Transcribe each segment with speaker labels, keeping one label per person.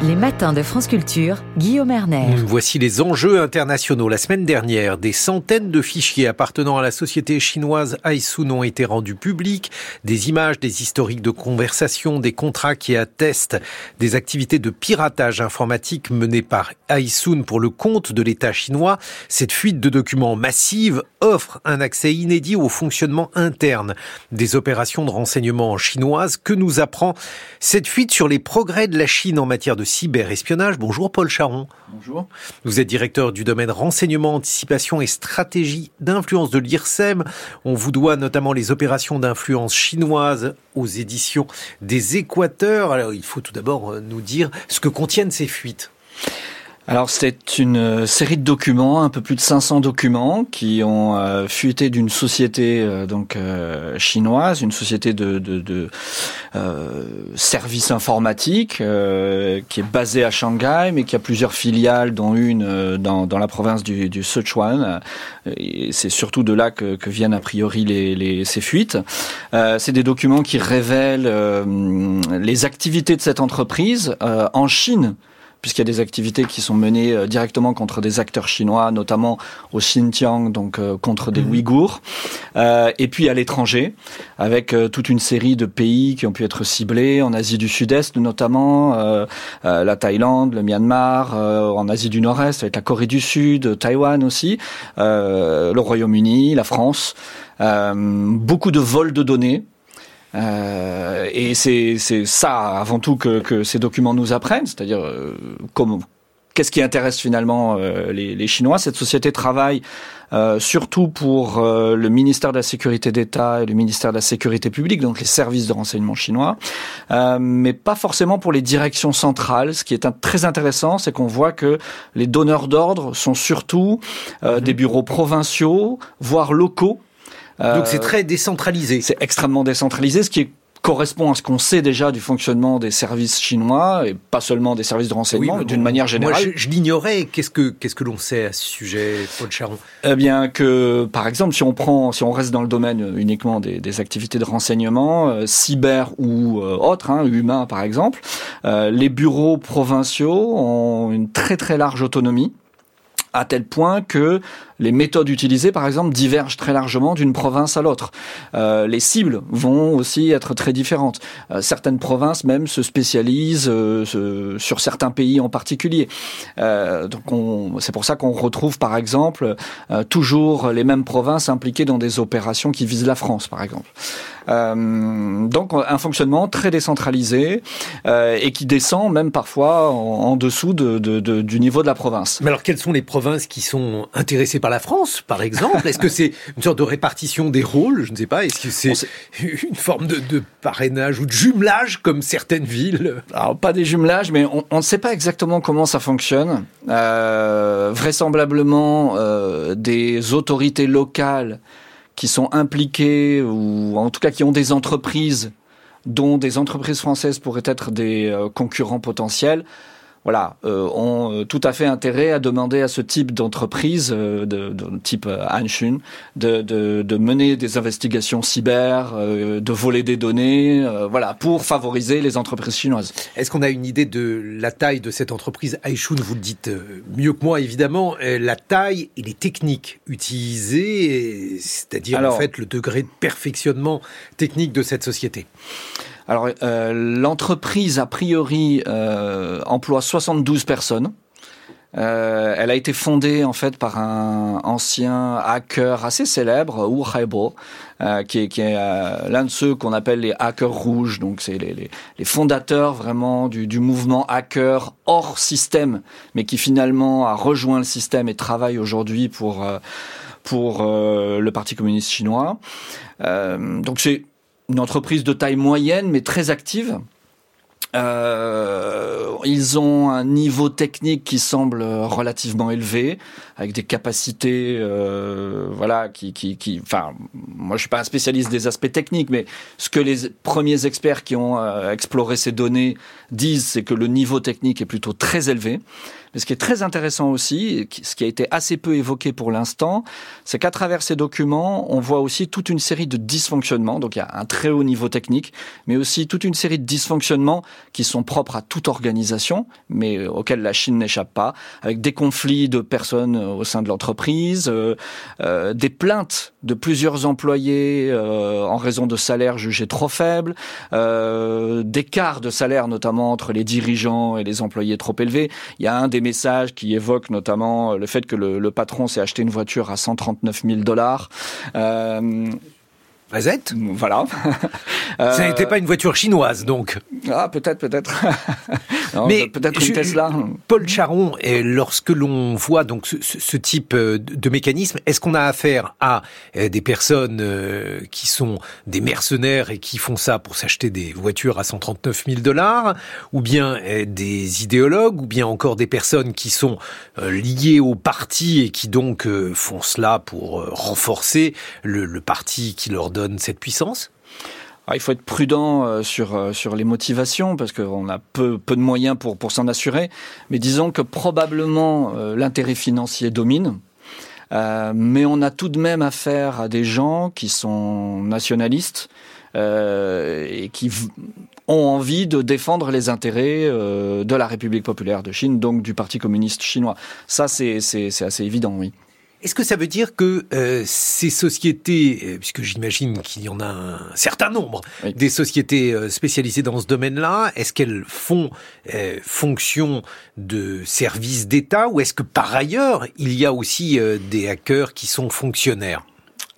Speaker 1: Les matins de France Culture, Guillaume Erner.
Speaker 2: Voici les enjeux internationaux. La semaine dernière, des centaines de fichiers appartenant à la société chinoise Aisun ont été rendus publics. Des images, des historiques de conversation, des contrats qui attestent des activités de piratage informatique menées par Aisun pour le compte de l'État chinois. Cette fuite de documents massive offre un accès inédit au fonctionnement interne des opérations de renseignement chinoises. Que nous apprend cette fuite sur les progrès de la Chine en matière de cyberespionnage. Bonjour Paul Charon.
Speaker 3: Bonjour.
Speaker 2: Vous êtes directeur du domaine renseignement, anticipation et stratégie d'influence de l'IRSEM. On vous doit notamment les opérations d'influence chinoise aux éditions des Équateurs. Alors il faut tout d'abord euh, nous dire ce que contiennent ces fuites.
Speaker 3: Alors c'est une euh, série de documents, un peu plus de 500 documents qui ont euh, fuité d'une société euh, donc chinoise, une société de, services informatiques qui est basée à Shanghai, mais qui a plusieurs filiales, dont une dans, la province du, Sichuan. C'est surtout de là que, viennent a priori ces fuites. c'est des documents qui révèlent les activités de cette entreprise en Chine puisqu'il y a des activités qui sont menées euh, directement contre des acteurs chinois, notamment au Xinjiang, donc euh, contre des mhm. Ouïghours, euh, et puis à l'étranger, avec toute une série de pays qui ont pu être ciblés, en Asie du Sud-Est notamment, la Thaïlande, le Myanmar, en Asie du Nord-Est, avec la Corée du Sud, Taïwan aussi, le Royaume-Uni, la France. beaucoup de vols de données, euh, et c'est ça avant tout que, que, ces documents nous apprennent, c'est-à-dire euh, qu'est-ce qui intéresse finalement euh, les, les, Chinois? Cette société travaille euh, surtout pour euh, le ministère de la Sécurité d'État et le ministère de la Sécurité publique, donc les services de renseignement chinois, mais pas forcément pour les directions centrales. Ce qui est un, très intéressant, c'est qu'on voit que les donneurs d'ordre sont surtout mhm. des bureaux provinciaux, voire locaux,
Speaker 2: donc c'est très décentralisé.
Speaker 3: C'est extrêmement décentralisé, ce qui correspond à ce qu'on sait déjà du fonctionnement des services chinois et pas seulement des services de renseignement, mais d'une manière générale.
Speaker 2: Moi, je, l'ignorais. Qu'est-ce que qu'est-ce que l'on sait à ce sujet, Paul Charon?
Speaker 3: Eh bien, que par exemple, si on prend, si on reste dans le domaine uniquement des, des activités de renseignement, euh, cyber ou euh, autres, hein, humains par exemple, euh, les bureaux provinciaux ont une très très large autonomie à tel point que les méthodes utilisées, par exemple, divergent très largement d'une province à l'autre. Euh, les cibles vont aussi être très différentes. Euh, certaines provinces même se spécialisent euh, sur certains pays en particulier. Euh, donc, c'est pour ça qu'on retrouve, par exemple, euh, toujours les mêmes provinces impliquées dans des opérations qui visent la France, par exemple. donc, un fonctionnement très décentralisé et qui descend même parfois en, dessous de, de, de, du niveau de la province.
Speaker 2: Mais alors, quelles sont les provinces qui sont intéressées par la France, par exemple Est-ce que c'est une sorte de répartition des rôles? Je ne sais pas. Est-ce que c'est une forme de, parrainage ou de jumelage comme certaines villes?
Speaker 3: Alors pas des jumelages, mais on ne sait pas exactement comment ça fonctionne. Euh, vraisemblablement, euh, des autorités locales qui sont impliquées ou en tout cas qui ont des entreprises dont des entreprises françaises pourraient être des euh, concurrents potentiels voilà, euh, ont euh, tout à fait intérêt à demander à ce type d'entreprise, euh, de, de, type Anshun, de, de, de, mener des investigations cyber, de voler des données, voilà, pour favoriser les entreprises chinoises.
Speaker 2: Est-ce qu'on a une idée de la taille de cette entreprise? Aishun Vous le dites mieux que moi, évidemment. La taille et les techniques utilisées, c'est-à-dire en fait le degré de perfectionnement technique de cette société.
Speaker 3: Alors, euh, l'entreprise, a priori, euh, emploie 72 personnes. Euh, elle a été fondée en fait par un ancien hacker assez célèbre, Wu Haibo, euh, qui est, qui est euh, l'un de ceux qu'on appelle les hackers rouges. Donc c'est les, les, les, fondateurs vraiment du, du, mouvement hacker hors système, mais qui finalement a rejoint le système et travaille aujourd'hui pour pour le Parti communiste chinois. donc c'est une entreprise de taille moyenne mais très active. Euh, ils ont un niveau technique qui semble relativement élevé, avec des capacités, euh, voilà, qui, qui, qui, enfin, moi je suis pas un spécialiste des aspects techniques, mais ce que les premiers experts qui ont euh, exploré ces données disent, c'est que le niveau technique est plutôt très élevé. Mais ce qui est très intéressant aussi, ce qui a été assez peu évoqué pour l'instant, c'est qu'à travers ces documents, on voit aussi toute une série de dysfonctionnements. Donc il y a un très haut niveau technique, mais aussi toute une série de dysfonctionnements qui sont propres à toute organisation mais auquel la Chine n'échappe pas, avec des conflits de personnes au sein de l'entreprise, des plaintes de plusieurs employés en raison de salaires jugés trop faibles, d'écarts de salaire notamment entre les dirigeants et les employés trop élevés. Il y a un des messages qui évoque notamment le fait que le, le patron s'est acheté une voiture à 139 000 dollars.
Speaker 2: Euh, Voilà.
Speaker 3: Ça
Speaker 2: n'était pas une voiture chinoise, donc.
Speaker 3: Ah, peut-être, peut-être.
Speaker 2: Mais
Speaker 3: peut-être une Tesla.
Speaker 2: Paul Charon, lorsque l'on voit donc ce, type euh, de mécanisme, est-ce qu'on a affaire à euh, des personnes euh, qui sont des mercenaires et qui font ça pour s'acheter des voitures à 139 000 dollars, ou bien des idéologues, ou bien encore des personnes qui sont liées au parti et qui donc font cela pour renforcer le parti qui leur donne cette puissance?
Speaker 3: Il faut être prudent euh, sur, euh, sur les motivations parce qu'on a peu, peu de moyens pour, pour s'en assurer. Mais disons que probablement euh, l'intérêt financier domine. mais on a tout de même affaire à des gens qui sont nationalistes et qui ont envie de défendre les intérêts de la République populaire de Chine, donc du Parti communiste chinois. Ça, c'est assez évident, oui.
Speaker 2: Est-ce que ça veut dire que euh, ces sociétés, euh, puisque j'imagine qu'il y en a un certain nombre, des sociétés euh, spécialisées dans ce domaine-là, est-ce qu'elles font fonction de services d'État ou est-ce que par ailleurs, il y a aussi des hackers qui sont fonctionnaires?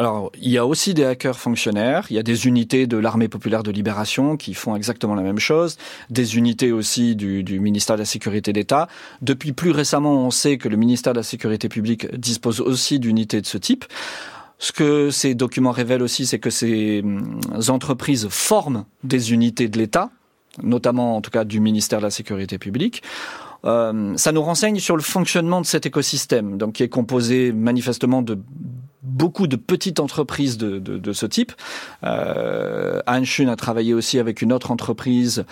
Speaker 3: Alors, il y a aussi des hackers fonctionnaires, il y a des unités de l'armée populaire de libération qui font exactement la même chose, des unités aussi du, ministère de la Sécurité d'État. Depuis plus récemment, on sait que le ministère de la Sécurité publique dispose aussi d'unités de ce type. Ce que ces documents révèlent aussi, c'est que ces hum, entreprises forment des unités de l'État, notamment en tout cas du ministère de la Sécurité publique. Euh, ça nous renseigne sur le fonctionnement de cet écosystème, donc qui est composé manifestement de beaucoup de petites entreprises de, de, de ce type. Euh, Shun a travaillé aussi avec une autre entreprise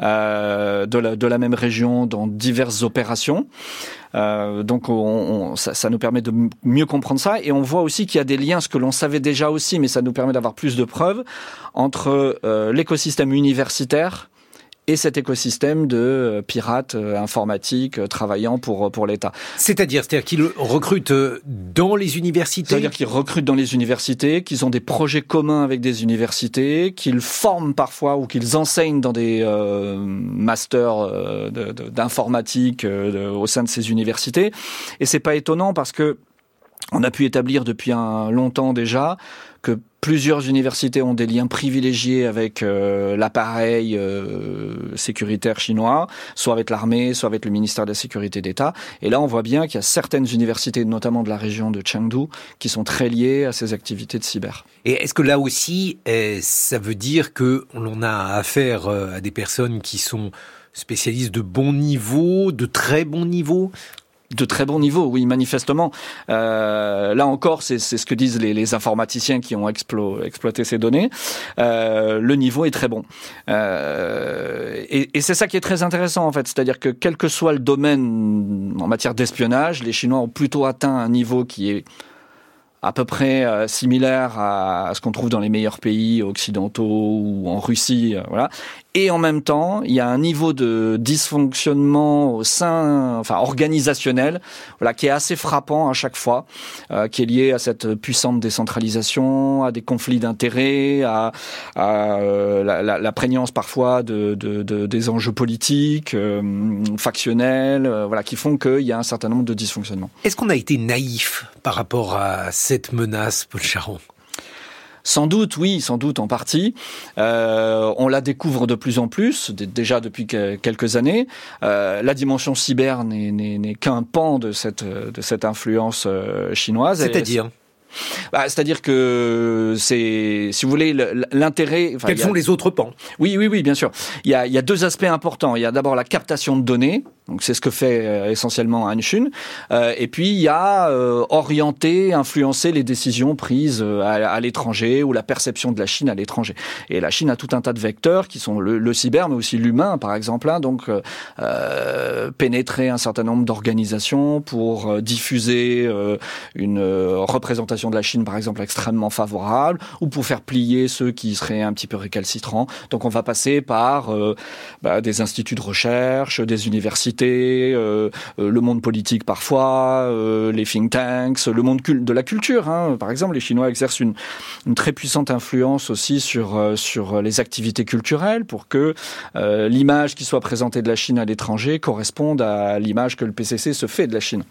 Speaker 3: euh, de, la, de la même région dans diverses opérations. Euh, donc on, ça, ça, nous permet de mieux comprendre ça et on voit aussi qu'il y a des liens, ce que l'on savait déjà aussi, mais ça nous permet d'avoir plus de preuves entre euh, l'écosystème universitaire et cet écosystème de euh, pirates euh, informatiques euh, travaillant pour pour l'État.
Speaker 2: C'est-à-dire, c'est-à-dire qu'ils recrutent dans les universités?
Speaker 3: C'est-à-dire qu'ils recrutent dans les universités, qu'ils ont des projets communs avec des universités, qu'ils forment parfois ou qu'ils enseignent dans des masters d'informatique au sein de ces universités. Et c'est pas étonnant parce que on a pu établir depuis un longtemps déjà que plusieurs universités ont des liens privilégiés avec euh, l'appareil euh, sécuritaire chinois, soit avec l'armée, soit avec le ministère de la Sécurité d'État. Et là, on voit bien qu'il y a certaines universités, notamment de la région de Chengdu, qui sont très liées à ces activités de cyber.
Speaker 2: Et est-ce que là aussi, eh, ça veut dire que l'on a affaire euh, à des personnes qui sont spécialistes de bon niveau, de très bon niveau?
Speaker 3: De très bon niveau, oui, manifestement. Euh, là encore, c'est ce que disent les, informaticiens qui ont exploité ces données. Euh, le niveau est très bon. Euh, et, et c'est ça qui est très intéressant, en fait. C'est-à-dire que quel que soit le domaine en matière d'espionnage, les Chinois ont plutôt atteint un niveau qui est à peu près euh, similaire à, ce qu'on trouve dans les meilleurs pays occidentaux ou en Russie, euh, voilà. Et en même temps, il y a un niveau de dysfonctionnement au sein, enfin organisationnel, voilà, qui est assez frappant à chaque fois, euh, qui est lié à cette puissante décentralisation, à des conflits d'intérêts, à, la, prégnance parfois de, des enjeux politiques, factionnels, voilà, qui font qu'il y a un certain nombre de dysfonctionnements.
Speaker 2: Est-ce qu'on a été naïf par rapport à cette menace, Paul Charon
Speaker 3: sans doute, oui, sans doute en partie. Euh, on la découvre de plus en plus, déjà depuis quelques années. Euh, la dimension cyber n'est qu'un pan de cette, de cette influence euh, chinoise.
Speaker 2: C'est-à-dire?
Speaker 3: Bah, C'est-à-dire que c'est, si vous voulez, l'intérêt.
Speaker 2: Quels sont les autres pans?
Speaker 3: Oui, oui, oui, bien sûr. Il y, a, il y a deux aspects importants. Il y a d'abord la captation de données Donc c'est ce que fait essentiellement Han Shun. et puis il y a orienter, influencer les décisions prises à, l'étranger ou la perception de la Chine à l'étranger. Et la Chine a tout un tas de vecteurs qui sont le, cyber, mais aussi l'humain, par exemple. Hein. donc pénétrer un certain nombre d'organisations pour diffuser une représentation de la Chine, par exemple, extrêmement favorable, ou pour faire plier ceux qui seraient un petit peu récalcitrants. Donc on va passer par euh, bah, des instituts de recherche, des universités, euh, euh, le monde politique parfois, les think tanks, le monde de la culture. Hein. Par exemple, les Chinois exercent une, une très puissante influence aussi sur sur les activités culturelles pour que l'image qui soit présentée de la Chine à l'étranger corresponde à l'image que le PCC se fait de la Chine.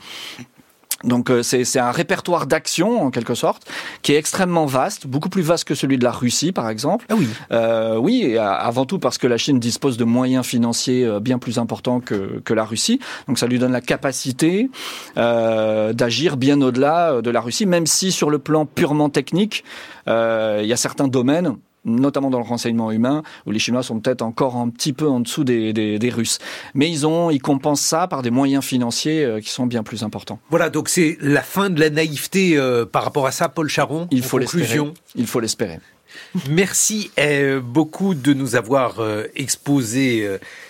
Speaker 3: Donc euh, c'est un répertoire d'actions en quelque sorte qui est extrêmement vaste, beaucoup plus vaste que celui de la Russie par exemple.
Speaker 2: Ah oui.
Speaker 3: Euh, oui, et avant tout parce que la Chine dispose de moyens financiers euh, bien plus importants que, que la Russie. Donc ça lui donne la capacité euh, d'agir bien au-delà de la Russie, même si sur le plan purement technique, euh, il y a certains domaines notamment dans le renseignement humain, où les Chinois sont peut-être encore un petit peu en dessous des, des, des, Russes. Mais ils ont, ils compensent ça par des moyens financiers euh, qui sont bien plus importants.
Speaker 2: Voilà, donc c'est la fin de la naïveté euh, par rapport à ça, Paul Charon.
Speaker 3: Il faut l'espérer. Il faut l'espérer.
Speaker 2: Merci euh, beaucoup de nous avoir exposé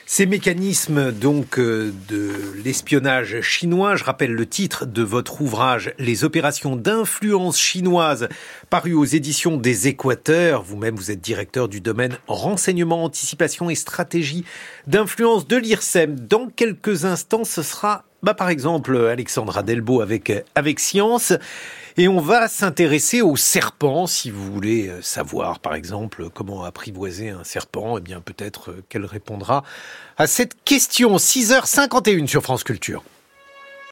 Speaker 2: ces mécanismes donc euh, de l'espionnage chinois, je rappelle le titre de votre ouvrage Les opérations d'influence chinoise paru aux éditions des Équateurs. Vous-même vous êtes directeur du domaine renseignement, anticipation et stratégie d'influence de l'IRSEM. Dans quelques instants, ce sera bah, par exemple Alexandra Delbo avec avec Science. Et on va s'intéresser aux serpents, si vous voulez euh, savoir, par exemple, comment apprivoiser un serpent, eh bien peut-être euh, qu'elle répondra à cette question. 6h51 sur France Culture.